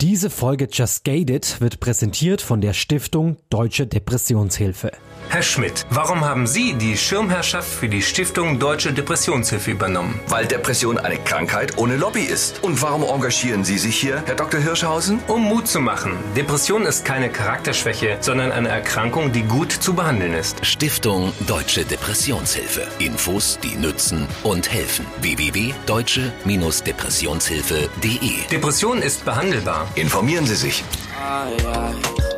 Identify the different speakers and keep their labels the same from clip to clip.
Speaker 1: Diese Folge Just Gated wird präsentiert von der Stiftung Deutsche Depressionshilfe.
Speaker 2: Herr Schmidt, warum haben Sie die Schirmherrschaft für die Stiftung Deutsche Depressionshilfe übernommen?
Speaker 3: Weil Depression eine Krankheit ohne Lobby ist. Und warum engagieren Sie sich hier, Herr Dr. Hirschhausen?
Speaker 2: Um Mut zu machen. Depression ist keine Charakterschwäche, sondern eine Erkrankung, die gut zu behandeln ist.
Speaker 3: Stiftung Deutsche Depressionshilfe. Infos, die nützen und helfen. www.deutsche-depressionshilfe.de
Speaker 2: Depression ist behandelbar.
Speaker 3: Informieren Sie sich.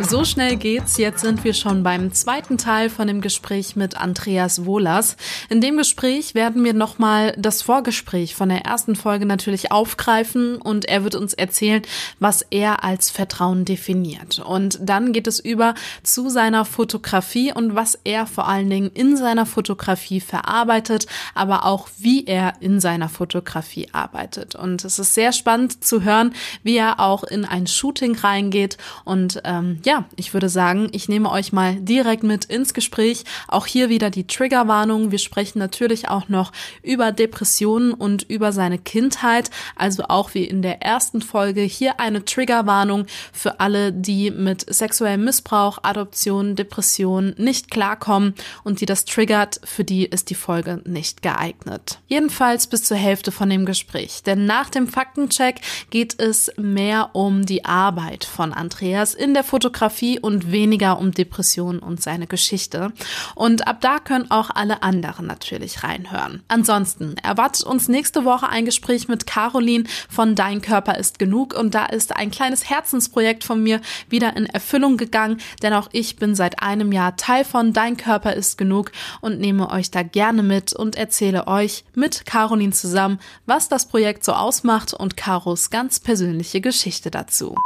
Speaker 4: So schnell geht's. Jetzt sind wir schon beim zweiten Teil von dem Gespräch mit Andreas Wohlers. In dem Gespräch werden wir nochmal das Vorgespräch von der ersten Folge natürlich aufgreifen und er wird uns erzählen, was er als Vertrauen definiert. Und dann geht es über zu seiner Fotografie und was er vor allen Dingen in seiner Fotografie verarbeitet, aber auch wie er in seiner Fotografie arbeitet. Und es ist sehr spannend zu hören, wie er auch in ein Shooting reingeht und ähm, ja, ich würde sagen, ich nehme euch mal direkt mit ins Gespräch. Auch hier wieder die Triggerwarnung. Wir sprechen natürlich auch noch über Depressionen und über seine Kindheit. Also auch wie in der ersten Folge hier eine Triggerwarnung für alle, die mit sexuellem Missbrauch, Adoption, Depression nicht klarkommen und die das triggert. Für die ist die Folge nicht geeignet. Jedenfalls bis zur Hälfte von dem Gespräch. Denn nach dem Faktencheck geht es mehr um die Arbeit von Andreas in der Fotografie Fotografie und weniger um Depressionen und seine Geschichte. Und ab da können auch alle anderen natürlich reinhören. Ansonsten erwartet uns nächste Woche ein Gespräch mit Caroline von Dein Körper ist genug und da ist ein kleines Herzensprojekt von mir wieder in Erfüllung gegangen, denn auch ich bin seit einem Jahr Teil von Dein Körper ist genug und nehme euch da gerne mit und erzähle euch mit Caroline zusammen, was das Projekt so ausmacht und Caros ganz persönliche Geschichte dazu.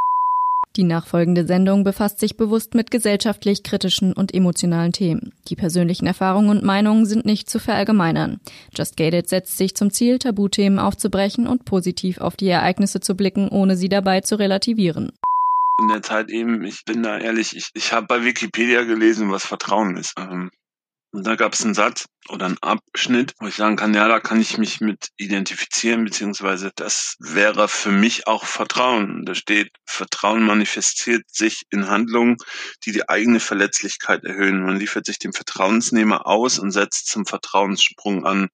Speaker 5: Die nachfolgende Sendung befasst sich bewusst mit gesellschaftlich kritischen und emotionalen Themen. Die persönlichen Erfahrungen und Meinungen sind nicht zu verallgemeinern. Just Gated setzt sich zum Ziel, Tabuthemen aufzubrechen und positiv auf die Ereignisse zu blicken, ohne sie dabei zu relativieren.
Speaker 6: In der Zeit eben, ich bin da ehrlich, ich, ich habe bei Wikipedia gelesen, was Vertrauen ist. Ähm, und da gab es einen Satz oder einen Abschnitt, wo ich sagen kann, ja, da kann ich mich mit identifizieren, beziehungsweise das wäre für mich auch Vertrauen. Da steht, Vertrauen manifestiert sich in Handlungen, die die eigene Verletzlichkeit erhöhen. Man liefert sich dem Vertrauensnehmer aus und setzt zum Vertrauenssprung an.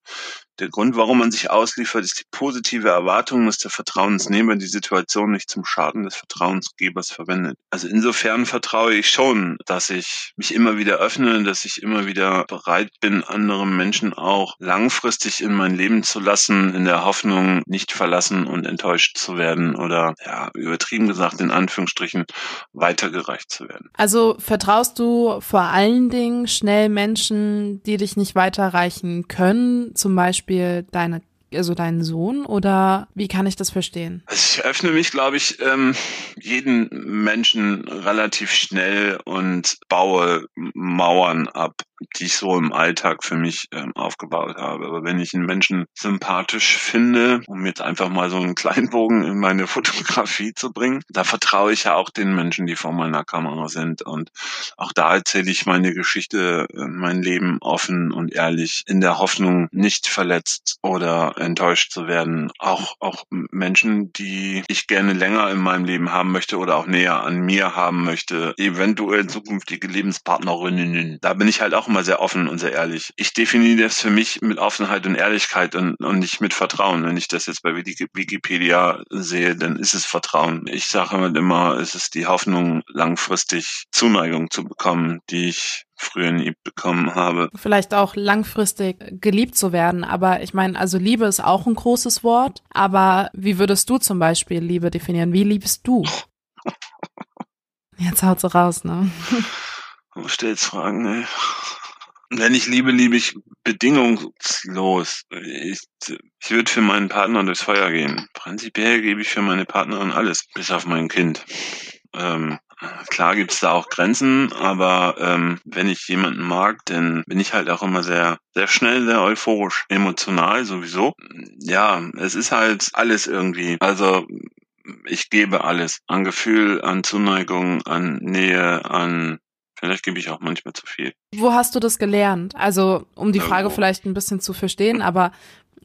Speaker 6: Der Grund, warum man sich ausliefert, ist die positive Erwartung, dass der Vertrauensnehmer die Situation nicht zum Schaden des Vertrauensgebers verwendet. Also insofern vertraue ich schon, dass ich mich immer wieder öffne, dass ich immer wieder bereit bin, andere Menschen auch langfristig in mein Leben zu lassen, in der Hoffnung, nicht verlassen und enttäuscht zu werden oder, ja, übertrieben gesagt, in Anführungsstrichen, weitergereicht zu werden.
Speaker 4: Also vertraust du vor allen Dingen schnell Menschen, die dich nicht weiterreichen können, zum Beispiel Beispiel deine also deinen Sohn oder wie kann ich das verstehen?
Speaker 6: Also ich öffne mich, glaube ich, ähm, jeden Menschen relativ schnell und baue Mauern ab die ich so im Alltag für mich ähm, aufgebaut habe. Aber wenn ich einen Menschen sympathisch finde, um jetzt einfach mal so einen kleinen Bogen in meine Fotografie zu bringen, da vertraue ich ja auch den Menschen, die vor meiner Kamera sind. Und auch da erzähle ich meine Geschichte, äh, mein Leben offen und ehrlich, in der Hoffnung, nicht verletzt oder enttäuscht zu werden. Auch, auch Menschen, die ich gerne länger in meinem Leben haben möchte oder auch näher an mir haben möchte, eventuell zukünftige Lebenspartnerinnen. Da bin ich halt auch immer sehr offen und sehr ehrlich. Ich definiere das für mich mit Offenheit und Ehrlichkeit und, und nicht mit Vertrauen. Wenn ich das jetzt bei Wikipedia sehe, dann ist es Vertrauen. Ich sage immer, es ist die Hoffnung, langfristig Zuneigung zu bekommen, die ich früher nie bekommen habe.
Speaker 4: Vielleicht auch langfristig geliebt zu werden. Aber ich meine, also Liebe ist auch ein großes Wort. Aber wie würdest du zum Beispiel Liebe definieren? Wie liebst du? Jetzt haut sie raus, ne?
Speaker 6: Du stellst Fragen, ey. Wenn ich liebe, liebe ich bedingungslos. Ich, ich würde für meinen Partner durchs Feuer gehen. Prinzipiell gebe ich für meine Partnerin alles, bis auf mein Kind. Ähm, klar gibt's da auch Grenzen, aber ähm, wenn ich jemanden mag, dann bin ich halt auch immer sehr, sehr schnell, sehr euphorisch, emotional sowieso. Ja, es ist halt alles irgendwie. Also ich gebe alles. An Gefühl, an Zuneigung, an Nähe, an Vielleicht gebe ich auch manchmal zu viel.
Speaker 4: Wo hast du das gelernt? Also, um die Frage
Speaker 6: Irgendwo.
Speaker 4: vielleicht ein bisschen zu verstehen, aber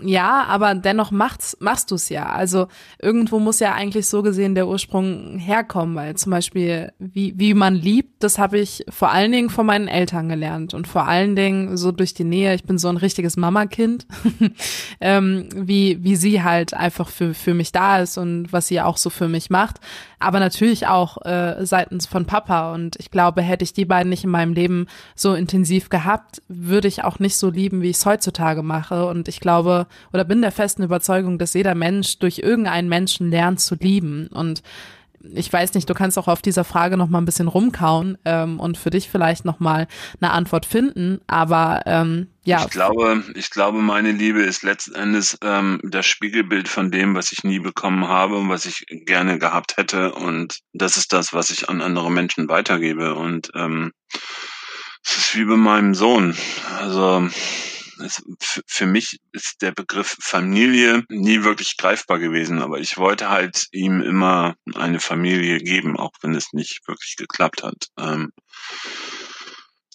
Speaker 4: ja, aber dennoch macht's, machst du es ja. Also irgendwo muss ja eigentlich so gesehen der Ursprung herkommen, weil zum Beispiel, wie, wie man liebt, das habe ich vor allen Dingen von meinen Eltern gelernt und vor allen Dingen so durch die Nähe. Ich bin so ein richtiges Mamakind, ähm, wie, wie sie halt einfach für, für mich da ist und was sie auch so für mich macht. Aber natürlich auch äh, seitens von Papa. Und ich glaube, hätte ich die beiden nicht in meinem Leben so intensiv gehabt, würde ich auch nicht so lieben, wie ich es heutzutage mache. Und ich glaube, oder bin der festen Überzeugung, dass jeder Mensch durch irgendeinen Menschen lernt zu lieben. Und ich weiß nicht, du kannst auch auf dieser Frage noch mal ein bisschen rumkauen ähm, und für dich vielleicht noch mal eine Antwort finden. Aber ähm, ja,
Speaker 6: Ich glaube, ich glaube, meine Liebe ist letzten Endes ähm, das Spiegelbild von dem, was ich nie bekommen habe und was ich gerne gehabt hätte. Und das ist das, was ich an andere Menschen weitergebe. Und ähm, es ist wie bei meinem Sohn. Also es, für mich ist der Begriff Familie nie wirklich greifbar gewesen, aber ich wollte halt ihm immer eine Familie geben, auch wenn es nicht wirklich geklappt hat. Ähm,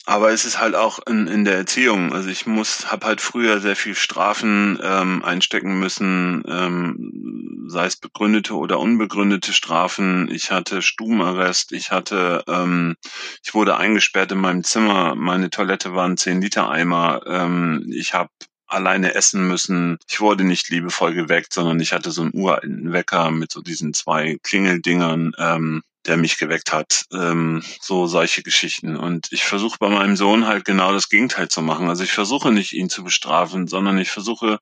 Speaker 6: aber es ist halt auch in, in der Erziehung. Also ich muss, habe halt früher sehr viel Strafen ähm, einstecken müssen, ähm, sei es begründete oder unbegründete Strafen. Ich hatte Stubenarrest, ich hatte, ähm, ich wurde eingesperrt in meinem Zimmer. Meine Toilette war ein 10 Liter Eimer. Ähm, ich habe alleine essen müssen. Ich wurde nicht liebevoll geweckt, sondern ich hatte so einen uralten Wecker mit so diesen zwei Klingeldingern. Ähm, der mich geweckt hat. Ähm, so solche Geschichten. Und ich versuche bei meinem Sohn halt genau das Gegenteil zu machen. Also ich versuche nicht, ihn zu bestrafen, sondern ich versuche,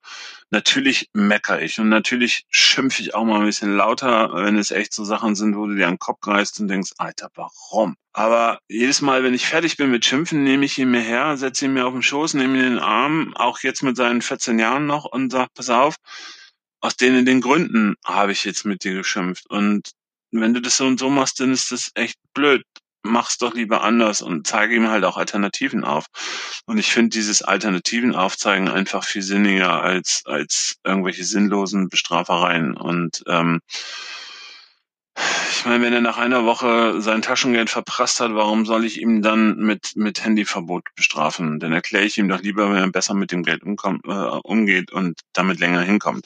Speaker 6: natürlich mecker ich und natürlich schimpfe ich auch mal ein bisschen lauter, wenn es echt so Sachen sind, wo du dir an den Kopf reißt und denkst, Alter, warum? Aber jedes Mal, wenn ich fertig bin mit Schimpfen, nehme ich ihn mir her, setze ihn mir auf den Schoß, nehme ihn in den Arm, auch jetzt mit seinen 14 Jahren noch und sag, pass auf, aus denen den Gründen habe ich jetzt mit dir geschimpft. Und wenn du das so und so machst, dann ist das echt blöd. Mach's doch lieber anders und zeige ihm halt auch Alternativen auf. Und ich finde dieses Alternativen aufzeigen einfach viel sinniger als, als irgendwelche sinnlosen Bestrafereien. Und ähm, ich meine, wenn er nach einer Woche sein Taschengeld verprasst hat, warum soll ich ihm dann mit, mit Handyverbot bestrafen? Dann erkläre ich ihm doch lieber, wenn er besser mit dem Geld umkommt, äh, umgeht und damit länger hinkommt.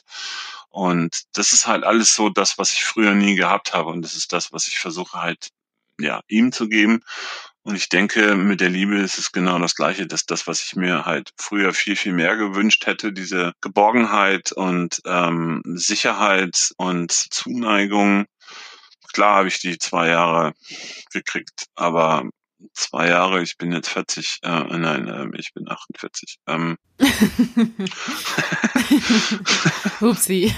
Speaker 6: Und das ist halt alles so das, was ich früher nie gehabt habe. Und das ist das, was ich versuche halt, ja, ihm zu geben. Und ich denke, mit der Liebe ist es genau das Gleiche, dass das, was ich mir halt früher viel, viel mehr gewünscht hätte, diese Geborgenheit und ähm, Sicherheit und Zuneigung. Klar habe ich die zwei Jahre gekriegt, aber zwei Jahre, ich bin jetzt 40, äh, nein, äh, ich bin 48. Ähm,
Speaker 4: Upsi.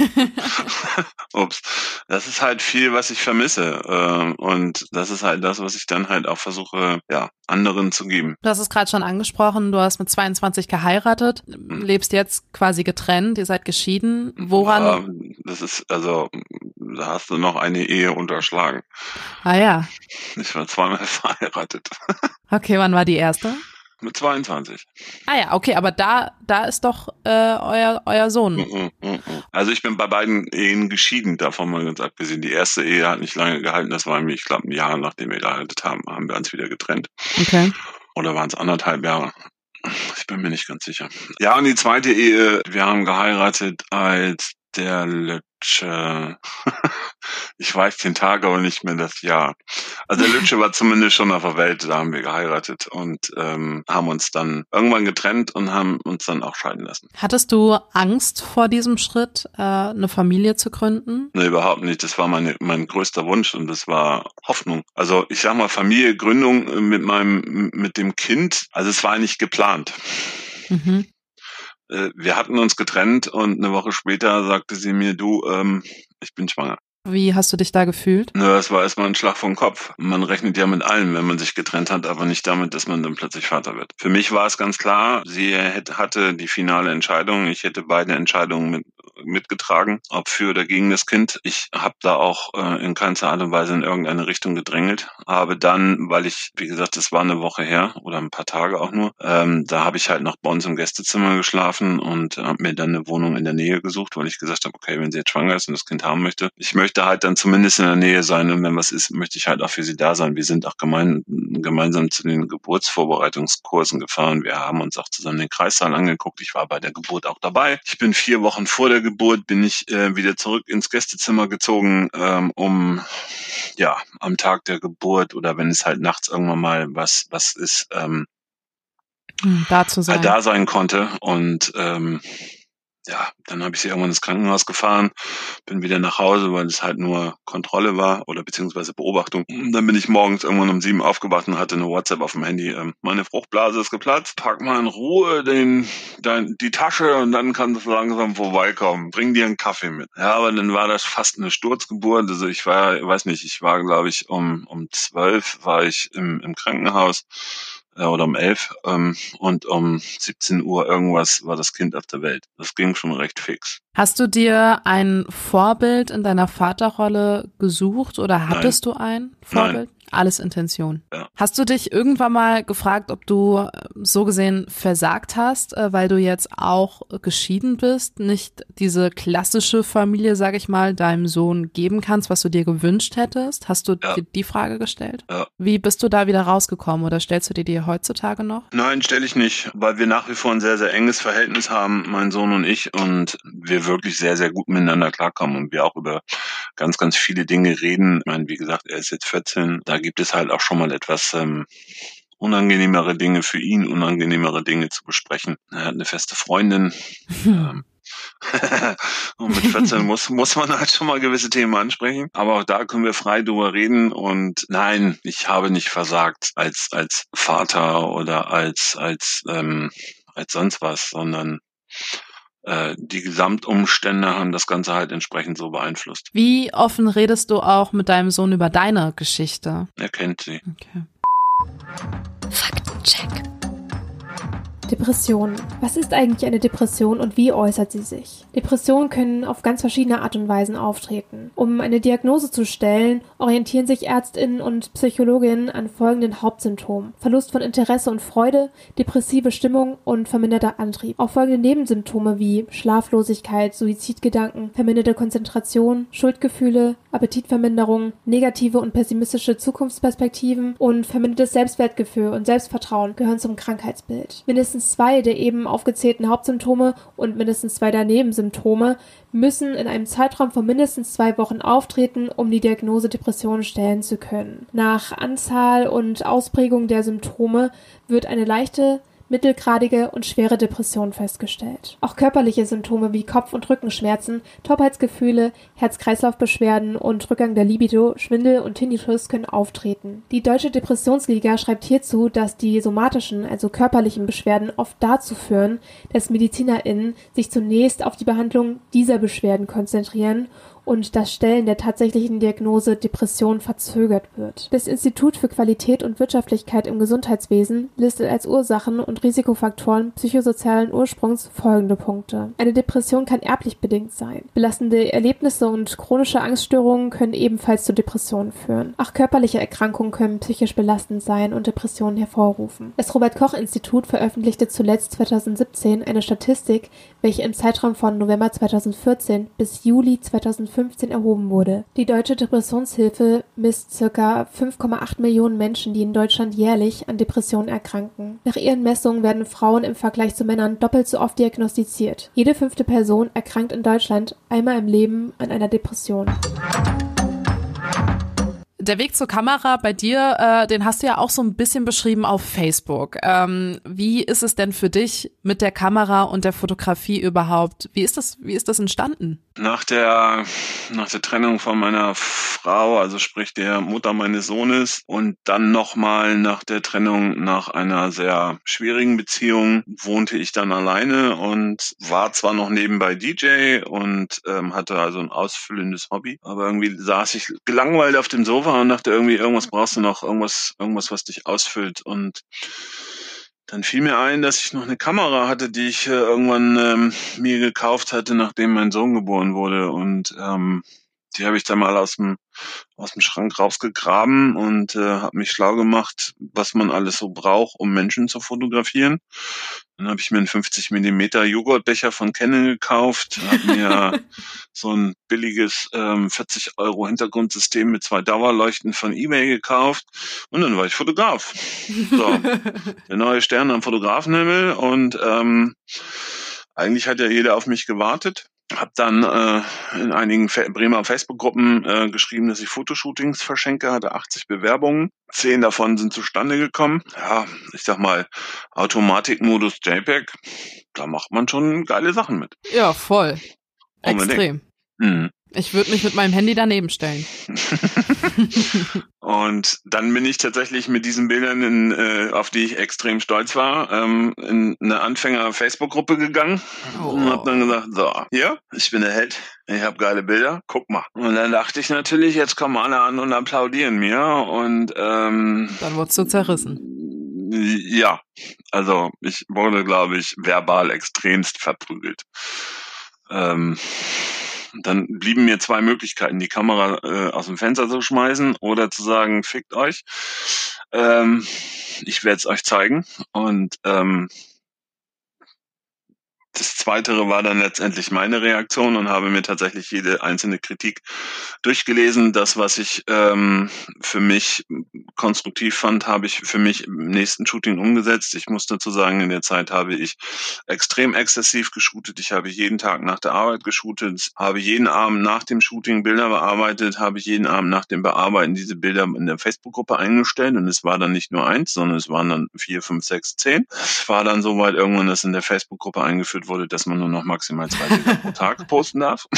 Speaker 6: Ups. Das ist halt viel, was ich vermisse. Ähm, und das ist halt das, was ich dann halt auch versuche, ja, anderen zu geben.
Speaker 4: Du hast es gerade schon angesprochen, du hast mit 22 geheiratet, lebst jetzt quasi getrennt, ihr seid geschieden. Woran?
Speaker 6: Ähm, das ist, also, da hast du noch eine Ehe unterschlagen.
Speaker 4: Ah ja.
Speaker 6: Ich war zweimal verheiratet.
Speaker 4: Okay, wann war die erste?
Speaker 6: Mit 22.
Speaker 4: Ah ja, okay, aber da, da ist doch äh, euer, euer Sohn.
Speaker 6: Mhm, mhm, mhm. Also ich bin bei beiden Ehen geschieden, davon mal ganz abgesehen. Die erste Ehe hat nicht lange gehalten, das war nämlich, ich glaube, ein Jahr nachdem wir geheiratet haben, haben wir uns wieder getrennt.
Speaker 4: Okay.
Speaker 6: Oder waren es anderthalb Jahre? Ich bin mir nicht ganz sicher. Ja, und die zweite Ehe, wir haben geheiratet, als der Lütsche, ich weiß den Tag aber nicht mehr das Jahr. Also der Lütsche war zumindest schon auf der Welt, da haben wir geheiratet und ähm, haben uns dann irgendwann getrennt und haben uns dann auch scheiden lassen.
Speaker 4: Hattest du Angst vor diesem Schritt, äh, eine Familie zu gründen?
Speaker 6: Nee, überhaupt nicht. Das war meine, mein größter Wunsch und das war Hoffnung. Also ich sag mal, Familiegründung mit meinem, mit dem Kind, also es war nicht geplant.
Speaker 4: Mhm.
Speaker 6: Äh, Wir hatten uns getrennt und eine Woche später sagte sie mir, du, ähm, ich bin schwanger.
Speaker 4: Wie hast du dich da gefühlt?
Speaker 6: Na, das war erstmal ein Schlag vom Kopf. Man rechnet ja mit allem, wenn man sich getrennt hat, aber nicht damit, dass man dann plötzlich Vater wird. Für mich war es ganz klar, sie hätte, hatte die finale Entscheidung. Ich hätte beide Entscheidungen mit mitgetragen, ob für oder gegen das Kind. Ich habe da auch äh, in keinster Art und Weise in irgendeine Richtung gedrängelt. Habe dann, weil ich, wie gesagt, das war eine Woche her oder ein paar Tage auch nur, ähm, da habe ich halt noch bei uns im Gästezimmer geschlafen und habe mir dann eine Wohnung in der Nähe gesucht, weil ich gesagt habe, okay, wenn sie jetzt schwanger ist und das Kind haben möchte, ich möchte halt dann zumindest in der Nähe sein und wenn was ist, möchte ich halt auch für sie da sein. Wir sind auch gemein, gemeinsam zu den Geburtsvorbereitungskursen gefahren. Wir haben uns auch zusammen den Kreissaal angeguckt. Ich war bei der Geburt auch dabei. Ich bin vier Wochen vor der Geburt, bin ich äh, wieder zurück ins Gästezimmer gezogen, ähm, um ja am Tag der Geburt oder wenn es halt nachts irgendwann mal was was ist, ähm,
Speaker 4: hm, da zu sein.
Speaker 6: da sein konnte und ähm, ja, dann habe ich sie irgendwann ins Krankenhaus gefahren, bin wieder nach Hause, weil es halt nur Kontrolle war oder beziehungsweise Beobachtung. Dann bin ich morgens irgendwann um sieben aufgewacht und hatte eine WhatsApp auf dem Handy. Ähm, meine Fruchtblase ist geplatzt. Pack mal in Ruhe den, dein, die Tasche und dann kannst du langsam vorbeikommen. Bring dir einen Kaffee mit. Ja, aber dann war das fast eine Sturzgeburt. Also ich war, weiß nicht, ich war glaube ich um um zwölf war ich im, im Krankenhaus äh, oder um elf ähm, und um 17 Uhr irgendwas war das Kind auf der Welt. Das ging schon recht fix.
Speaker 4: Hast du dir ein Vorbild in deiner Vaterrolle gesucht oder hattest Nein. du ein Vorbild? Nein alles Intention. Ja. Hast du dich irgendwann mal gefragt, ob du äh, so gesehen versagt hast, äh, weil du jetzt auch geschieden bist, nicht diese klassische Familie, sag ich mal, deinem Sohn geben kannst, was du dir gewünscht hättest? Hast du ja. dir die Frage gestellt? Ja. Wie bist du da wieder rausgekommen oder stellst du dir die heutzutage noch?
Speaker 6: Nein, stelle ich nicht, weil wir nach wie vor ein sehr, sehr enges Verhältnis haben, mein Sohn und ich, und wir wirklich sehr, sehr gut miteinander klarkommen und wir auch über ganz, ganz viele Dinge reden. Ich meine, wie gesagt, er ist jetzt 14, da gibt es halt auch schon mal etwas ähm, unangenehmere Dinge für ihn, unangenehmere Dinge zu besprechen. Er hat eine feste Freundin. ähm, und mit 14 muss, muss man halt schon mal gewisse Themen ansprechen. Aber auch da können wir frei drüber reden. Und nein, ich habe nicht versagt als, als Vater oder als, als, ähm, als sonst was, sondern die Gesamtumstände haben das Ganze halt entsprechend so beeinflusst.
Speaker 4: Wie offen redest du auch mit deinem Sohn über deine Geschichte?
Speaker 6: Er kennt sie. Okay.
Speaker 7: Faktencheck. Depression. Was ist eigentlich eine Depression und wie äußert sie sich? Depressionen können auf ganz verschiedene Art und Weisen auftreten. Um eine Diagnose zu stellen, orientieren sich Ärztinnen und Psychologinnen an folgenden Hauptsymptomen. Verlust von Interesse und Freude, depressive Stimmung und verminderter Antrieb. Auch folgende Nebensymptome wie Schlaflosigkeit, Suizidgedanken, verminderte Konzentration, Schuldgefühle, Appetitverminderung, negative und pessimistische Zukunftsperspektiven und vermindertes Selbstwertgefühl und Selbstvertrauen gehören zum Krankheitsbild. Mindestens mindestens zwei der eben aufgezählten Hauptsymptome und mindestens zwei der Nebensymptome müssen in einem Zeitraum von mindestens zwei Wochen auftreten, um die Diagnose Depression stellen zu können. Nach Anzahl und Ausprägung der Symptome wird eine leichte mittelgradige und schwere Depression festgestellt. Auch körperliche Symptome wie Kopf- und Rückenschmerzen, Taubheitsgefühle, Herz-Kreislauf-Beschwerden und Rückgang der Libido, Schwindel und Tinnitus können auftreten. Die Deutsche Depressionsliga schreibt hierzu, dass die somatischen, also körperlichen Beschwerden oft dazu führen, dass MedizinerInnen sich zunächst auf die Behandlung dieser Beschwerden konzentrieren und das Stellen der tatsächlichen Diagnose Depression verzögert wird. Das Institut für Qualität und Wirtschaftlichkeit im Gesundheitswesen listet als Ursachen und Risikofaktoren psychosozialen Ursprungs folgende Punkte. Eine Depression kann erblich bedingt sein. Belastende Erlebnisse und chronische Angststörungen können ebenfalls zu Depressionen führen. Auch körperliche Erkrankungen können psychisch belastend sein und Depressionen hervorrufen. Das Robert Koch Institut veröffentlichte zuletzt 2017 eine Statistik, welche im Zeitraum von November 2014 bis Juli 2015 2015 erhoben wurde. Die Deutsche Depressionshilfe misst ca. 5,8 Millionen Menschen, die in Deutschland jährlich an Depressionen erkranken. Nach ihren Messungen werden Frauen im Vergleich zu Männern doppelt so oft diagnostiziert. Jede fünfte Person erkrankt in Deutschland einmal im Leben an einer Depression
Speaker 4: der Weg zur Kamera bei dir, äh, den hast du ja auch so ein bisschen beschrieben auf Facebook. Ähm, wie ist es denn für dich mit der Kamera und der Fotografie überhaupt? Wie ist das, wie ist das entstanden?
Speaker 6: Nach der, nach der Trennung von meiner Frau, also sprich der Mutter meines Sohnes und dann nochmal nach der Trennung nach einer sehr schwierigen Beziehung wohnte ich dann alleine und war zwar noch nebenbei DJ und ähm, hatte also ein ausfüllendes Hobby, aber irgendwie saß ich gelangweilt auf dem Sofa und dachte irgendwie, irgendwas brauchst du noch, irgendwas, irgendwas, was dich ausfüllt und dann fiel mir ein, dass ich noch eine Kamera hatte, die ich äh, irgendwann ähm, mir gekauft hatte, nachdem mein Sohn geboren wurde. Und ähm, die habe ich dann mal aus dem aus dem Schrank rausgegraben und äh, habe mich schlau gemacht, was man alles so braucht, um Menschen zu fotografieren. Dann habe ich mir einen 50 Millimeter Joghurtbecher von Canon gekauft, habe mir so ein billiges ähm, 40 Euro Hintergrundsystem mit zwei Dauerleuchten von eBay gekauft und dann war ich Fotograf. So, der neue Stern am Fotografenhimmel und ähm, eigentlich hat ja jeder auf mich gewartet habe dann äh, in einigen Bremer Facebook-Gruppen äh, geschrieben, dass ich Fotoshootings verschenke, hatte 80 Bewerbungen. Zehn davon sind zustande gekommen. Ja, ich sag mal, Automatikmodus JPEG, da macht man schon geile Sachen mit.
Speaker 4: Ja, voll. Extrem. Mhm. Ich würde mich mit meinem Handy daneben stellen.
Speaker 6: und dann bin ich tatsächlich mit diesen Bildern, in, äh, auf die ich extrem stolz war, ähm, in eine Anfänger-Facebook-Gruppe gegangen oh. und habe dann gesagt, so, hier, ich bin der Held, ich habe geile Bilder, guck mal. Und dann dachte ich natürlich, jetzt kommen alle an und applaudieren mir und ähm,
Speaker 4: dann wurdest du zerrissen.
Speaker 6: Ja, also ich wurde, glaube ich, verbal extremst verprügelt. Ähm, dann blieben mir zwei Möglichkeiten, die Kamera äh, aus dem Fenster zu schmeißen oder zu sagen, fickt euch. Ähm, ich werde es euch zeigen. Und ähm, das Zweitere war dann letztendlich meine Reaktion und habe mir tatsächlich jede einzelne Kritik durchgelesen. Das, was ich ähm, für mich konstruktiv fand, habe ich für mich im nächsten Shooting umgesetzt. Ich muss dazu sagen, in der Zeit habe ich extrem exzessiv geshootet. Ich habe jeden Tag nach der Arbeit geshootet, habe jeden Abend nach dem Shooting Bilder bearbeitet, habe jeden Abend nach dem Bearbeiten diese Bilder in der Facebook-Gruppe eingestellt. Und es war dann nicht nur eins, sondern es waren dann vier, fünf, sechs, zehn. Es war dann soweit irgendwann das in der Facebook-Gruppe eingeführt wurde, dass man nur noch maximal zwei Bilder pro Tag posten darf.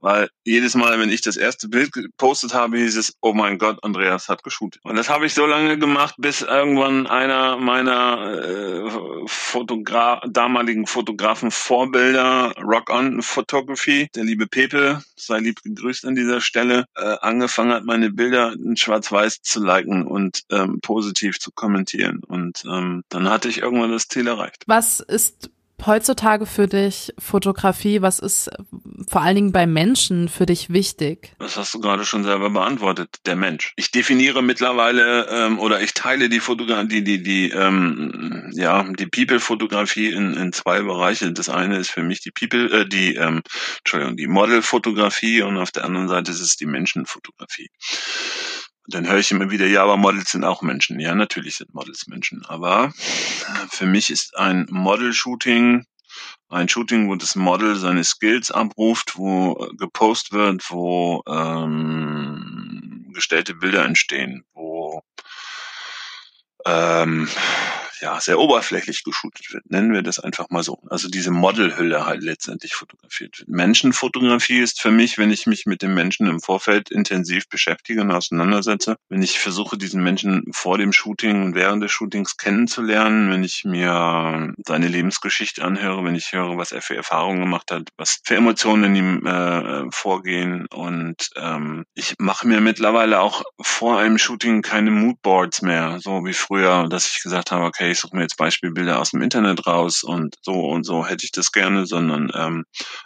Speaker 6: Weil jedes Mal, wenn ich das erste Bild gepostet habe, hieß es, oh mein Gott, Andreas hat geshootet. Und das habe ich so lange gemacht, bis irgendwann einer meiner äh, Fotogra damaligen Fotografen Vorbilder, Rock On Photography, der liebe Pepe, sei lieb gegrüßt an dieser Stelle, äh, angefangen hat, meine Bilder in Schwarz-Weiß zu liken und ähm, positiv zu kommentieren. Und ähm, dann hatte ich irgendwann das Ziel erreicht.
Speaker 4: Was ist heutzutage für dich Fotografie? Was ist vor allen Dingen bei Menschen für dich wichtig?
Speaker 6: Das hast du gerade schon selber beantwortet, der Mensch. Ich definiere mittlerweile ähm, oder ich teile die Fotografie, die, die, die, ähm, ja, die People-Fotografie in, in zwei Bereiche. Das eine ist für mich die People, äh, die, ähm, Entschuldigung, die Model-Fotografie und auf der anderen Seite ist es die Menschenfotografie. Dann höre ich immer wieder, ja, aber Models sind auch Menschen. Ja, natürlich sind Models Menschen. Aber für mich ist ein Model-Shooting ein Shooting, wo das Model seine Skills abruft, wo gepostet wird, wo ähm, gestellte Bilder entstehen, wo ähm, ja, sehr oberflächlich geshootet wird. Nennen wir das einfach mal so. Also diese Modelhülle halt letztendlich fotografiert wird. Menschenfotografie ist für mich, wenn ich mich mit dem Menschen im Vorfeld intensiv beschäftige und auseinandersetze, wenn ich versuche, diesen Menschen vor dem Shooting und während des Shootings kennenzulernen, wenn ich mir seine Lebensgeschichte anhöre, wenn ich höre, was er für Erfahrungen gemacht hat, was für Emotionen in ihm äh, vorgehen und ähm, ich mache mir mittlerweile auch vor einem Shooting keine Moodboards mehr, so wie früher, dass ich gesagt habe, okay, ich suche mir jetzt Beispielbilder aus dem Internet raus und so und so hätte ich das gerne, sondern ähm,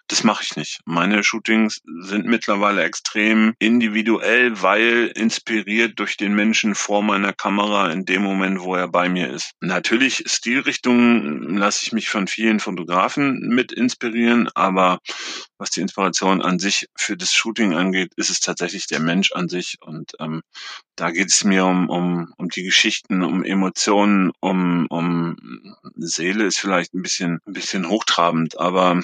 Speaker 6: das mache ich nicht. Meine Shootings sind mittlerweile extrem individuell, weil inspiriert durch den Menschen vor meiner Kamera in dem Moment, wo er bei mir ist. Natürlich Stilrichtungen lasse ich mich von vielen Fotografen mit inspirieren, aber was die Inspiration an sich für das Shooting angeht, ist es tatsächlich der Mensch an sich. Und ähm, da geht es mir um, um, um die Geschichten, um Emotionen, um, um Seele ist vielleicht ein bisschen, ein bisschen hochtrabend, aber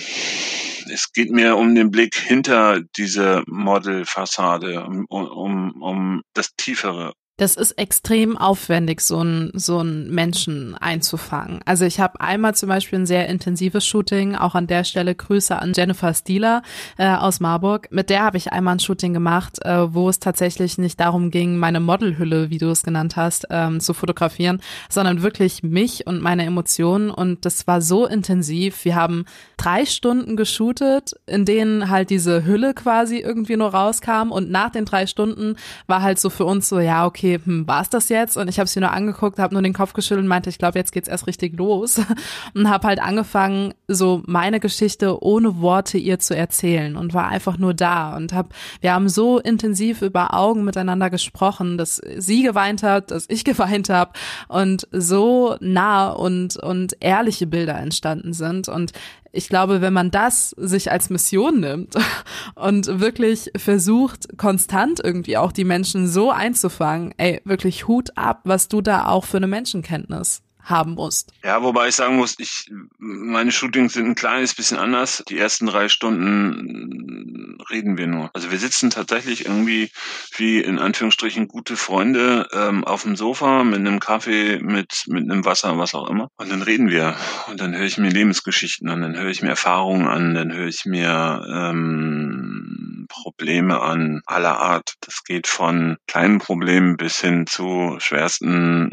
Speaker 6: es geht mir um den Blick hinter diese Modelfassade, um, um, um das Tiefere,
Speaker 4: das ist extrem aufwendig, so einen so einen Menschen einzufangen. Also ich habe einmal zum Beispiel ein sehr intensives Shooting, auch an der Stelle Grüße an Jennifer Stieler äh, aus Marburg. Mit der habe ich einmal ein Shooting gemacht, äh, wo es tatsächlich nicht darum ging, meine Modelhülle, wie du es genannt hast, ähm, zu fotografieren, sondern wirklich mich und meine Emotionen. Und das war so intensiv. Wir haben drei Stunden geshootet, in denen halt diese Hülle quasi irgendwie nur rauskam. Und nach den drei Stunden war halt so für uns so, ja, okay, okay, hm, war es das jetzt? Und ich habe sie nur angeguckt, habe nur den Kopf geschüttelt und meinte, ich glaube, jetzt geht's erst richtig los. Und habe halt angefangen, so meine Geschichte ohne Worte ihr zu erzählen und war einfach nur da und hab, wir haben so intensiv über Augen miteinander gesprochen, dass sie geweint hat, dass ich geweint habe und so nah und und ehrliche Bilder entstanden sind und ich glaube, wenn man das sich als Mission nimmt und wirklich versucht, konstant irgendwie auch die Menschen so einzufangen, ey, wirklich Hut ab, was du da auch für eine Menschenkenntnis haben musst.
Speaker 6: Ja, wobei ich sagen muss, ich, meine Shootings sind ein kleines bisschen anders. Die ersten drei Stunden reden wir nur. Also wir sitzen tatsächlich irgendwie wie in Anführungsstrichen gute Freunde ähm, auf dem Sofa mit einem Kaffee, mit, mit einem Wasser, was auch immer. Und dann reden wir. Und dann höre ich mir Lebensgeschichten an, dann höre ich mir Erfahrungen an, dann höre ich mir ähm, Probleme an aller Art. Das geht von kleinen Problemen bis hin zu schwersten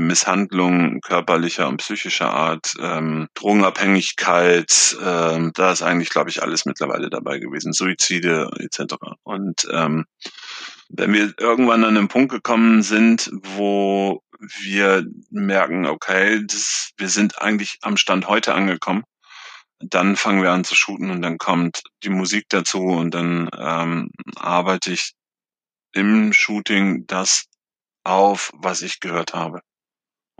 Speaker 6: Misshandlung körperlicher und psychischer Art, ähm, Drogenabhängigkeit, ähm, da ist eigentlich, glaube ich, alles mittlerweile dabei gewesen, Suizide etc. Und ähm, wenn wir irgendwann an einen Punkt gekommen sind, wo wir merken, okay, das, wir sind eigentlich am Stand heute angekommen, dann fangen wir an zu shooten und dann kommt die Musik dazu und dann ähm, arbeite ich im Shooting das auf, was ich gehört habe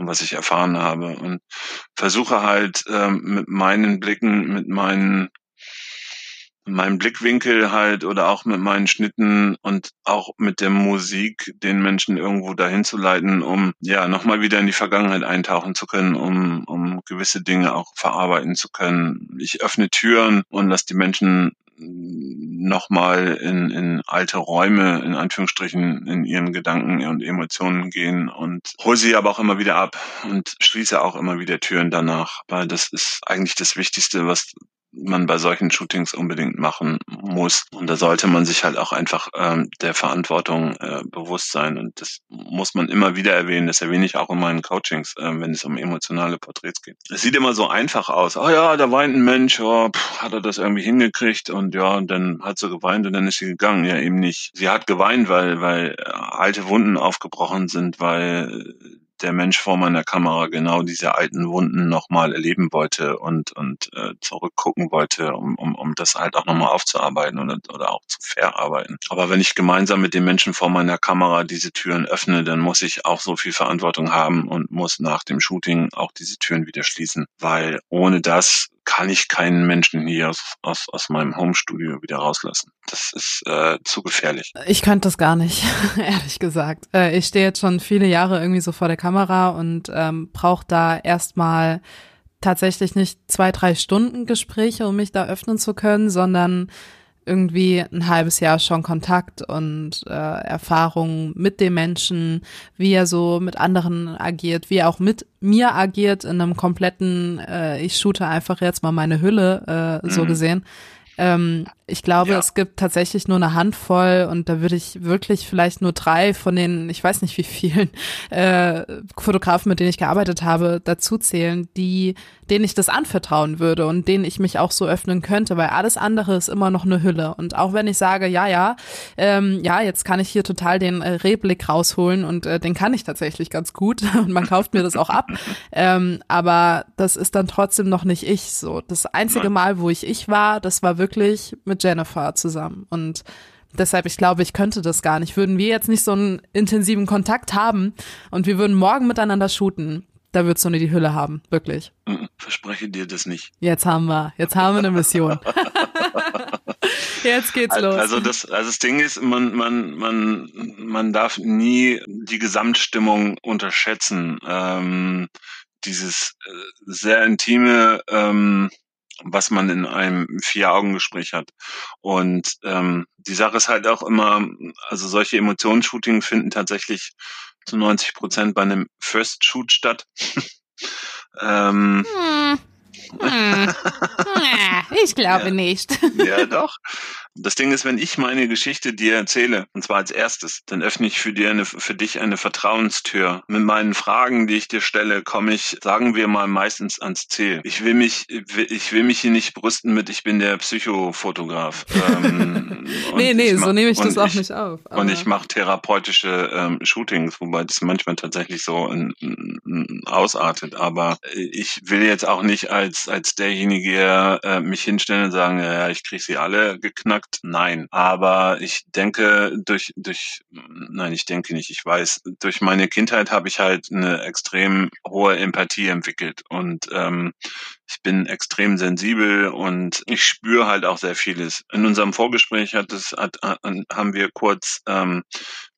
Speaker 6: und was ich erfahren habe und versuche halt ähm, mit meinen Blicken, mit meinen meinem Blickwinkel halt oder auch mit meinen Schnitten und auch mit der Musik den Menschen irgendwo dahin zu leiten, um ja nochmal wieder in die Vergangenheit eintauchen zu können, um, um gewisse Dinge auch verarbeiten zu können. Ich öffne Türen und lasse die Menschen nochmal in, in alte Räume, in Anführungsstrichen, in ihren Gedanken und Emotionen gehen und hole sie aber auch immer wieder ab und schließe auch immer wieder Türen danach, weil das ist eigentlich das Wichtigste, was man bei solchen Shootings unbedingt machen muss. Und da sollte man sich halt auch einfach ähm, der Verantwortung äh, bewusst sein. Und das muss man immer wieder erwähnen. Das erwähne ich auch in meinen Coachings, äh, wenn es um emotionale Porträts geht. Es sieht immer so einfach aus. Oh ja, da weint ein Mensch, oh, pff, hat er das irgendwie hingekriegt und ja, dann hat sie geweint und dann ist sie gegangen. Ja, eben nicht. Sie hat geweint, weil, weil alte Wunden aufgebrochen sind, weil der Mensch vor meiner Kamera genau diese alten Wunden nochmal erleben wollte und, und äh, zurückgucken wollte, um, um, um das halt auch nochmal aufzuarbeiten oder, oder auch zu verarbeiten. Aber wenn ich gemeinsam mit den Menschen vor meiner Kamera diese Türen öffne, dann muss ich auch so viel Verantwortung haben und muss nach dem Shooting auch diese Türen wieder schließen, weil ohne das kann ich keinen Menschen hier aus, aus, aus meinem Homestudio wieder rauslassen. Das ist äh, zu gefährlich.
Speaker 4: Ich könnte das gar nicht, ehrlich gesagt. Äh, ich stehe jetzt schon viele Jahre irgendwie so vor der Kamera und ähm, brauche da erstmal tatsächlich nicht zwei, drei Stunden Gespräche, um mich da öffnen zu können, sondern irgendwie ein halbes Jahr schon Kontakt und äh, Erfahrung mit dem Menschen, wie er so mit anderen agiert, wie er auch mit mir agiert in einem kompletten, äh, ich shoote einfach jetzt mal meine Hülle, äh, so mhm. gesehen. Ähm, ich glaube, ja. es gibt tatsächlich nur eine Handvoll und da würde ich wirklich vielleicht nur drei von den, ich weiß nicht wie vielen äh, Fotografen, mit denen ich gearbeitet habe, dazu zählen, die, denen ich das anvertrauen würde und denen ich mich auch so öffnen könnte, weil alles andere ist immer noch eine Hülle. Und auch wenn ich sage, ja, ja, ähm, ja, jetzt kann ich hier total den äh, Rehblick rausholen und äh, den kann ich tatsächlich ganz gut und man kauft mir das auch ab. Ähm, aber das ist dann trotzdem noch nicht ich so. Das einzige Mal, wo ich ich war, das war wirklich mit Jennifer zusammen. Und deshalb, ich glaube, ich könnte das gar nicht. Würden wir jetzt nicht so einen intensiven Kontakt haben und wir würden morgen miteinander shooten, da würdest du nur die Hülle haben, wirklich.
Speaker 6: Verspreche dir das nicht.
Speaker 4: Jetzt haben wir, jetzt haben wir eine Mission. jetzt geht's los.
Speaker 6: Also das, also das Ding ist, man, man, man, man darf nie die Gesamtstimmung unterschätzen. Ähm, dieses äh, sehr intime ähm, was man in einem Vier-Augen-Gespräch hat. Und ähm, die Sache ist halt auch immer, also solche Emotionsshootings finden tatsächlich zu 90 Prozent bei einem First Shoot statt. ähm, hm.
Speaker 4: Hm. Ich glaube
Speaker 6: Ja.
Speaker 4: nicht.
Speaker 6: Ja, doch. Das Ding ist, wenn ich meine Geschichte dir erzähle, und zwar als erstes, dann öffne ich für, dir eine, für dich eine Vertrauenstür. Mit meinen Fragen, die ich dir stelle, komme ich, sagen wir mal, meistens ans Ziel. Ich will mich, ich will mich hier nicht brüsten mit, ich bin der Psychofotograf. Ähm,
Speaker 4: nee, nee,
Speaker 6: mach-
Speaker 4: so nehme ich das auch
Speaker 6: ich,
Speaker 4: nicht auf.
Speaker 6: Und ich mache therapeutische ähm, Shootings, wobei das manchmal tatsächlich so in, in, ausartet. Aber ich will jetzt auch nicht als als derjenige äh, mich hinstellen und sagen, ja, ich kriege sie alle geknackt. Nein, aber ich denke durch durch nein, ich denke nicht. Ich weiß, durch meine Kindheit habe ich halt eine extrem hohe Empathie entwickelt und ähm, ich bin extrem sensibel und ich spüre halt auch sehr vieles. In unserem Vorgespräch hat es, hat, haben wir kurz ähm,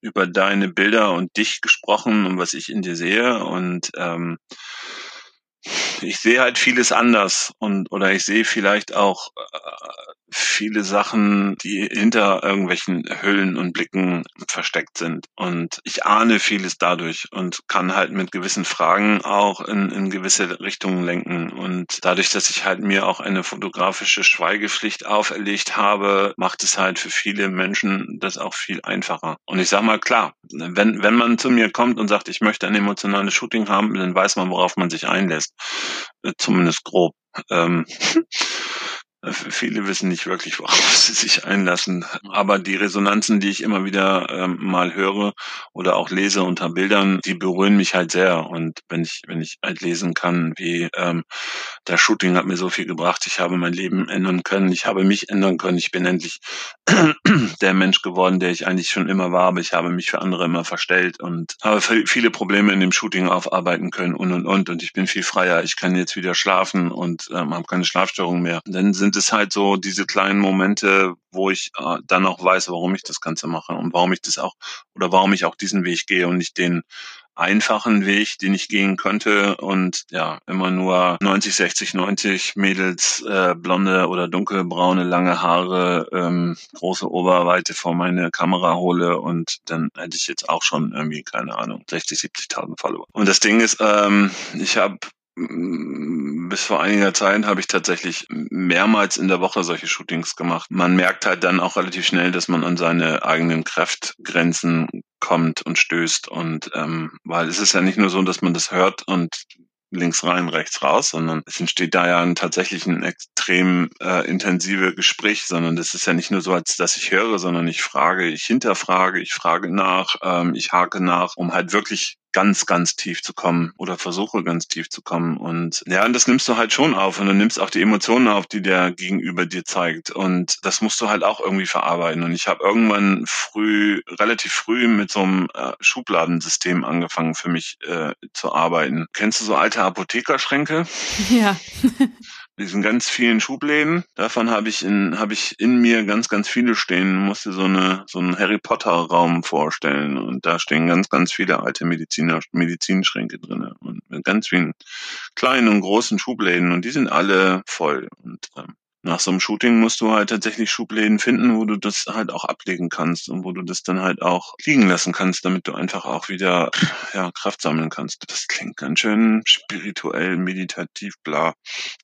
Speaker 6: über deine Bilder und dich gesprochen und was ich in dir sehe und ähm, ich sehe halt vieles anders und oder ich sehe vielleicht auch äh, viele Sachen, die hinter irgendwelchen Hüllen und Blicken versteckt sind. Und ich ahne vieles dadurch und kann halt mit gewissen Fragen auch in, in gewisse Richtungen lenken. Und dadurch, dass ich halt mir auch eine fotografische Schweigepflicht auferlegt habe, macht es halt für viele Menschen das auch viel einfacher. Und ich sag mal klar, wenn, wenn man zu mir kommt und sagt, ich möchte ein emotionales Shooting haben, dann weiß man, worauf man sich einlässt. Zumindest grob. Ähm, Viele wissen nicht wirklich, worauf sie sich einlassen. Aber die Resonanzen, die ich immer wieder ähm, mal höre oder auch lese unter Bildern, die berühren mich halt sehr. Und wenn ich, wenn ich halt lesen kann, wie ähm, das Shooting hat mir so viel gebracht, ich habe mein Leben ändern können, ich habe mich ändern können, ich bin endlich der Mensch geworden, der ich eigentlich schon immer war, aber ich habe mich für andere immer verstellt und habe viele Probleme in dem Shooting aufarbeiten können und und und und ich bin viel freier. Ich kann jetzt wieder schlafen und ähm, habe keine Schlafstörung mehr. Dann sind es halt so diese kleinen Momente, wo ich äh, dann auch weiß, warum ich das Ganze mache und warum ich das auch oder warum ich auch diesen Weg gehe und nicht den einfachen Weg, den ich gehen könnte und ja, immer nur 90, 60, 90 Mädels, äh, blonde oder dunkelbraune, lange Haare, ähm, große Oberweite vor meine Kamera hole und dann hätte ich jetzt auch schon irgendwie, keine Ahnung, 60, 70.000 Follower. Und das Ding ist, ähm, ich habe bis vor einiger Zeit habe ich tatsächlich mehrmals in der Woche solche Shootings gemacht. Man merkt halt dann auch relativ schnell, dass man an seine eigenen Kraftgrenzen kommt und stößt. Und ähm, weil es ist ja nicht nur so, dass man das hört und links rein, rechts raus, sondern es entsteht da ja ein tatsächlich ein extrem äh, intensive Gespräch, sondern das ist ja nicht nur so, als dass ich höre, sondern ich frage, ich hinterfrage, ich frage nach, ähm, ich hake nach, um halt wirklich ganz, ganz tief zu kommen oder versuche ganz tief zu kommen. Und ja, und das nimmst du halt schon auf und du nimmst auch die Emotionen auf, die der gegenüber dir zeigt. Und das musst du halt auch irgendwie verarbeiten. Und ich habe irgendwann früh, relativ früh mit so einem äh, Schubladensystem angefangen für mich äh, zu arbeiten. Kennst du so alte Apothekerschränke?
Speaker 4: Ja.
Speaker 6: diesen ganz vielen Schubläden. Davon habe ich in habe ich in mir ganz ganz viele stehen. Musste so eine so einen Harry Potter Raum vorstellen und da stehen ganz ganz viele alte Mediziner Medizinschränke drinne und mit ganz vielen kleinen und großen Schubläden und die sind alle voll und ähm, nach so einem Shooting musst du halt tatsächlich Schubläden finden, wo du das halt auch ablegen kannst und wo du das dann halt auch liegen lassen kannst, damit du einfach auch wieder ja, Kraft sammeln kannst. Das klingt ganz schön spirituell, meditativ, bla,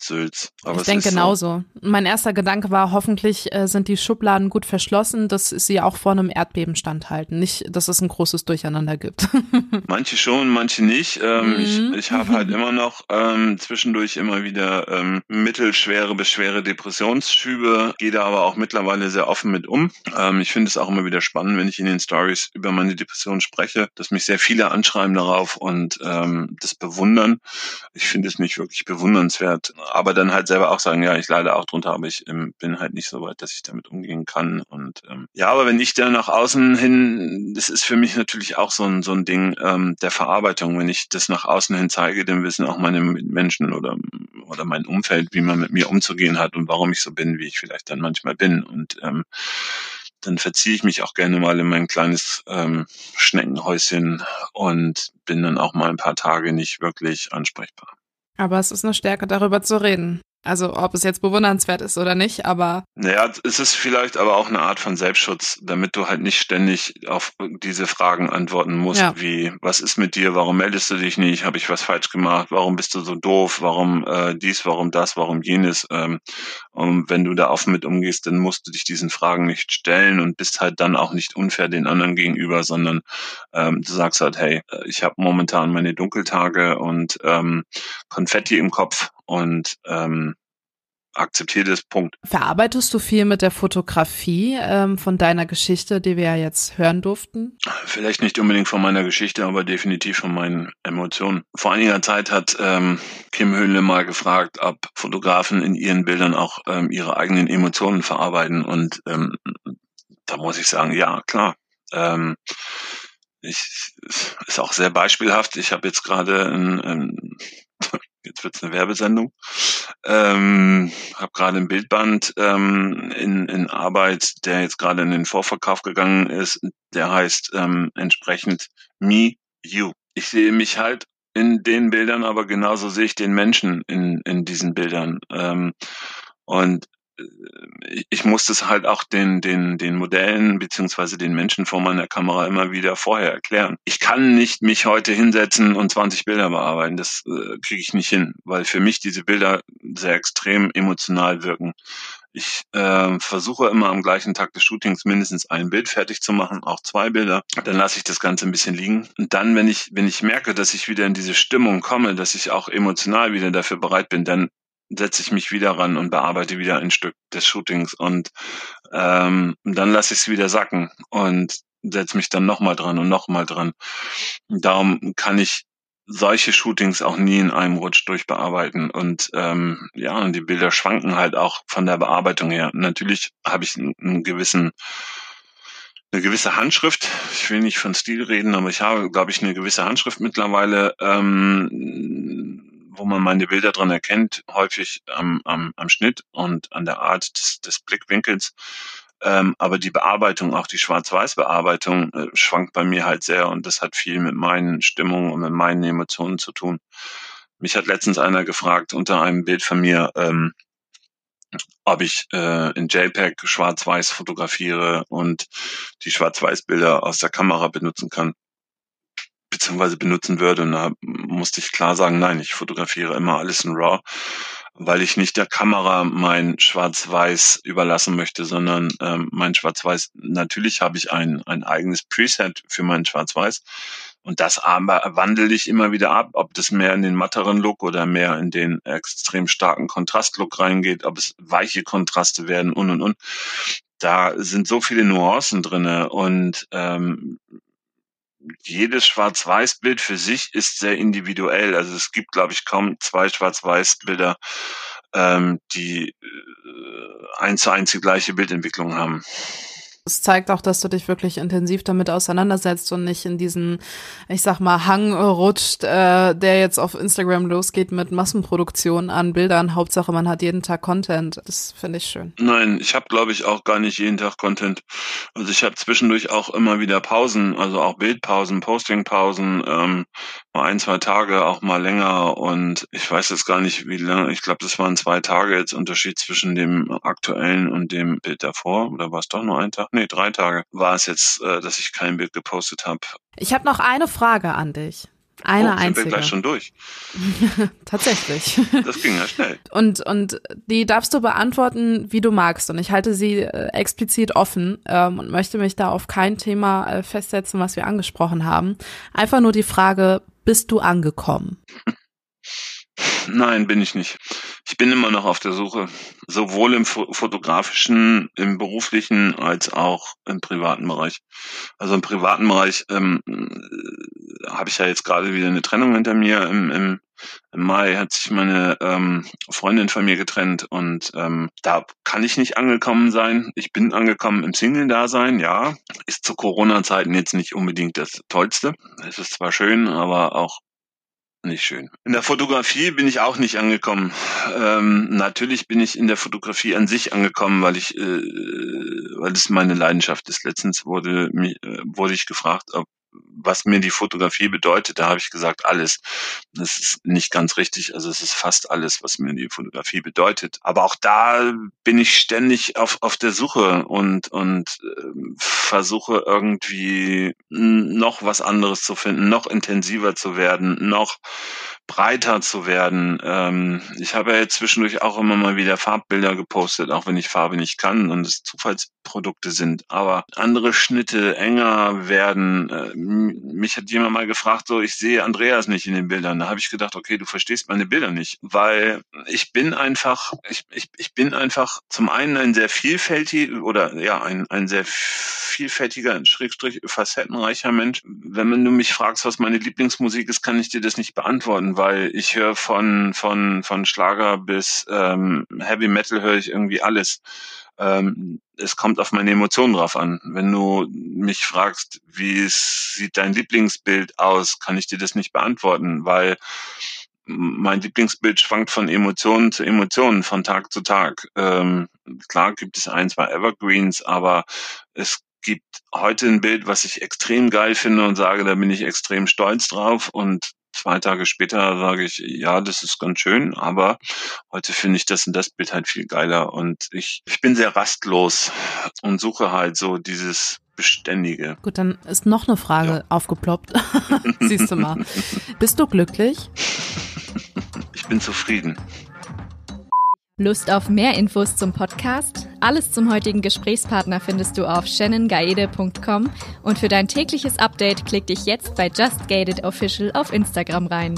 Speaker 6: Sülz. Aber
Speaker 4: ich denke genauso. Mein erster Gedanke war, hoffentlich äh, sind die Schubladen gut verschlossen, dass sie auch vor einem Erdbeben standhalten. Nicht, dass es ein großes Durcheinander gibt.
Speaker 6: So. Manche schon, manche nicht. Ähm,
Speaker 4: Mhm.
Speaker 6: Ich, ich habe halt immer noch ähm, zwischendurch immer wieder ähm, mittelschwere bis schwere Depressionsschübe, gehe da aber auch mittlerweile sehr offen mit um. Ähm, ich finde es auch immer wieder spannend, wenn ich in den Stories über meine Depression spreche, dass mich sehr viele anschreiben darauf und ähm, das bewundern. Ich finde es nicht wirklich bewundernswert, aber dann halt selber auch sagen, ja, ich leide auch drunter, aber ich ähm, bin halt nicht so weit, dass ich damit umgehen kann. Und ähm, ja, aber wenn ich da nach außen hin, das ist für mich natürlich auch so ein so ein Ding ähm, der Verarbeitung. Wenn ich das nach außen hin zeige, dann wissen auch meine Menschen oder oder mein Umfeld, wie man mit mir umzugehen hat und warum ich so bin, wie ich vielleicht dann manchmal bin. Und ähm, dann verziehe ich mich auch gerne mal in mein kleines ähm, Schneckenhäuschen und bin dann auch mal ein paar Tage nicht wirklich ansprechbar.
Speaker 4: Aber es ist eine Stärke, darüber zu reden. Also ob es jetzt bewundernswert ist oder nicht, aber.
Speaker 6: Naja, es ist vielleicht aber auch eine Art von Selbstschutz, damit du halt nicht ständig auf diese Fragen antworten musst, ja. wie, was ist mit dir, warum meldest du dich nicht, habe ich was falsch gemacht, warum bist du so doof, warum äh, dies, warum das, warum jenes. Ähm, und wenn du da offen mit umgehst, dann musst du dich diesen Fragen nicht stellen und bist halt dann auch nicht unfair den anderen gegenüber, sondern ähm, du sagst halt, hey, ich habe momentan meine Dunkeltage und ähm, Konfetti im Kopf und ähm, akzeptiere das Punkt.
Speaker 4: Verarbeitest du viel mit der Fotografie ähm, von deiner Geschichte, die wir ja jetzt hören durften?
Speaker 6: Vielleicht nicht unbedingt von meiner Geschichte, aber definitiv von meinen Emotionen. Vor einiger Zeit hat ähm, Kim Höhle mal gefragt, ob Fotografen in ihren Bildern auch ähm, ihre eigenen Emotionen verarbeiten. Und ähm, da muss ich sagen, ja, klar. Ähm, ich, ist auch sehr beispielhaft. Ich habe jetzt gerade ein, ein jetzt wird's eine Werbesendung. Ähm, habe gerade ein Bildband ähm, in, in Arbeit, der jetzt gerade in den Vorverkauf gegangen ist. Der heißt ähm, entsprechend Me, You. Ich sehe mich halt in den Bildern, aber genauso sehe ich den Menschen in, in diesen Bildern. Ähm, und ich musste es halt auch den, den, den Modellen beziehungsweise den Menschen vor meiner Kamera immer wieder vorher erklären. Ich kann nicht mich heute hinsetzen und 20 Bilder bearbeiten. Das äh, kriege ich nicht hin, weil für mich diese Bilder sehr extrem emotional wirken. Ich äh, versuche immer am gleichen Tag des Shootings mindestens ein Bild fertig zu machen, auch zwei Bilder. Dann lasse ich das Ganze ein bisschen liegen. Und dann, wenn ich, wenn ich merke, dass ich wieder in diese Stimmung komme, dass ich auch emotional wieder dafür bereit bin, dann setze ich mich wieder ran und bearbeite wieder ein Stück des Shootings und ähm, dann lasse ich es wieder sacken und setze mich dann nochmal dran und nochmal dran. Darum kann ich solche Shootings auch nie in einem Rutsch durchbearbeiten. Und ähm, ja, und die Bilder schwanken halt auch von der Bearbeitung her. Natürlich habe ich einen, gewissen eine gewisse Handschrift. Ich will nicht von Stil reden, aber ich habe, glaube ich, eine gewisse Handschrift mittlerweile. Ähm, wo man meine Bilder dran erkennt, häufig am, am, am Schnitt und an der Art des, des Blickwinkels. Ähm, aber die Bearbeitung, auch die Schwarz-Weiß-Bearbeitung, äh, schwankt bei mir halt sehr und das hat viel mit meinen Stimmungen und mit meinen Emotionen zu tun. Mich hat letztens einer gefragt unter einem Bild von mir, ähm, ob ich äh, in JPEG schwarz-weiß fotografiere und die Schwarz-Weiß-Bilder aus der Kamera benutzen kann beziehungsweise benutzen würde. Und da musste ich klar sagen, nein, ich fotografiere immer alles in RAW, weil ich nicht der Kamera mein Schwarz-Weiß überlassen möchte, sondern ähm, mein Schwarz-Weiß, natürlich habe ich ein, ein eigenes Preset für mein Schwarz-Weiß. Und das aber wandle ich immer wieder ab, ob das mehr in den matteren Look oder mehr in den extrem starken Kontrastlook reingeht, ob es weiche Kontraste werden und und und. Da sind so viele Nuancen drinne und ähm, jedes Schwarz-Weiß-Bild für sich ist sehr individuell. Also es gibt, glaube ich, kaum zwei Schwarz-Weiß-Bilder, ähm, die äh, eins zu eins die gleiche Bildentwicklung haben
Speaker 4: es zeigt auch, dass du dich wirklich intensiv damit auseinandersetzt und nicht in diesen, ich sag mal, Hang rutscht, äh, der jetzt auf Instagram losgeht mit Massenproduktion an Bildern. Hauptsache, man hat jeden Tag Content. Das finde ich schön.
Speaker 6: Nein, ich habe, glaube ich, auch gar nicht jeden Tag Content. Also ich habe zwischendurch auch immer wieder Pausen, also auch Bildpausen, Postingpausen, ähm, mal ein, zwei Tage, auch mal länger. Und ich weiß jetzt gar nicht, wie lange. Ich glaube, das waren zwei Tage jetzt Unterschied zwischen dem aktuellen und dem Bild davor. Oder war es doch nur ein Tag? Nee, drei Tage war es jetzt, äh, dass ich kein Bild gepostet habe.
Speaker 4: Ich habe noch eine Frage an dich. Eine
Speaker 6: oh,
Speaker 4: einzige.
Speaker 6: Sind wir gleich schon durch.
Speaker 4: Tatsächlich.
Speaker 6: Das ging ja schnell.
Speaker 4: Und, und die darfst du beantworten, wie du magst. Und ich halte sie äh, explizit offen ähm, und möchte mich da auf kein Thema äh, festsetzen, was wir angesprochen haben. Einfach nur die Frage, bist du angekommen?
Speaker 6: Nein, bin ich nicht. Ich bin immer noch auf der Suche, sowohl im fotografischen, im beruflichen als auch im privaten Bereich. Also im privaten Bereich ähm, äh, habe ich ja jetzt gerade wieder eine Trennung hinter mir. Im, im, im Mai hat sich meine ähm, Freundin von mir getrennt und ähm, da kann ich nicht angekommen sein. Ich bin angekommen im Single-Dasein, ja. Ist zu Corona-Zeiten jetzt nicht unbedingt das Tollste. Es ist zwar schön, aber auch nicht schön. In der Fotografie bin ich auch nicht angekommen. Ähm, natürlich bin ich in der Fotografie an sich angekommen, weil ich, äh, weil es meine Leidenschaft ist. Letztens wurde, mich, äh, wurde ich gefragt, ob was mir die Fotografie bedeutet, da habe ich gesagt, alles. Das ist nicht ganz richtig. Also es ist fast alles, was mir die Fotografie bedeutet. Aber auch da bin ich ständig auf, auf der Suche und, und äh, versuche irgendwie noch was anderes zu finden, noch intensiver zu werden, noch breiter zu werden. Ähm, ich habe ja jetzt zwischendurch auch immer mal wieder Farbbilder gepostet, auch wenn ich Farbe nicht kann und es Zufallsprodukte sind. Aber andere Schnitte enger werden. Äh, mich hat jemand mal gefragt, so ich sehe Andreas nicht in den Bildern. Da habe ich gedacht, okay, du verstehst meine Bilder nicht, weil ich bin einfach, ich, ich, ich bin einfach zum einen ein sehr vielfältiger oder ja ein, ein sehr vielfältiger, schrägstrich facettenreicher Mensch. Wenn du mich fragst, was meine Lieblingsmusik ist, kann ich dir das nicht beantworten, weil ich höre von, von, von Schlager bis ähm, Heavy Metal höre ich irgendwie alles. Ähm, es kommt auf meine Emotionen drauf an. Wenn du mich fragst, wie sieht dein Lieblingsbild aus, kann ich dir das nicht beantworten, weil mein Lieblingsbild schwankt von Emotionen zu Emotionen, von Tag zu Tag. Ähm, klar gibt es ein, zwei Evergreens, aber es gibt heute ein Bild, was ich extrem geil finde und sage, da bin ich extrem stolz drauf. Und zwei Tage später sage ich, ja, das ist ganz schön, aber heute finde ich das und das Bild halt viel geiler. Und ich, ich bin sehr rastlos und suche halt so dieses Beständige.
Speaker 4: Gut, dann ist noch eine Frage ja. aufgeploppt. Siehst du mal. Bist du glücklich?
Speaker 6: Ich bin zufrieden.
Speaker 5: Lust auf mehr Infos zum Podcast? Alles zum heutigen Gesprächspartner findest du auf shannongaede.com und für dein tägliches Update klick dich jetzt bei Just Gated Official auf Instagram rein.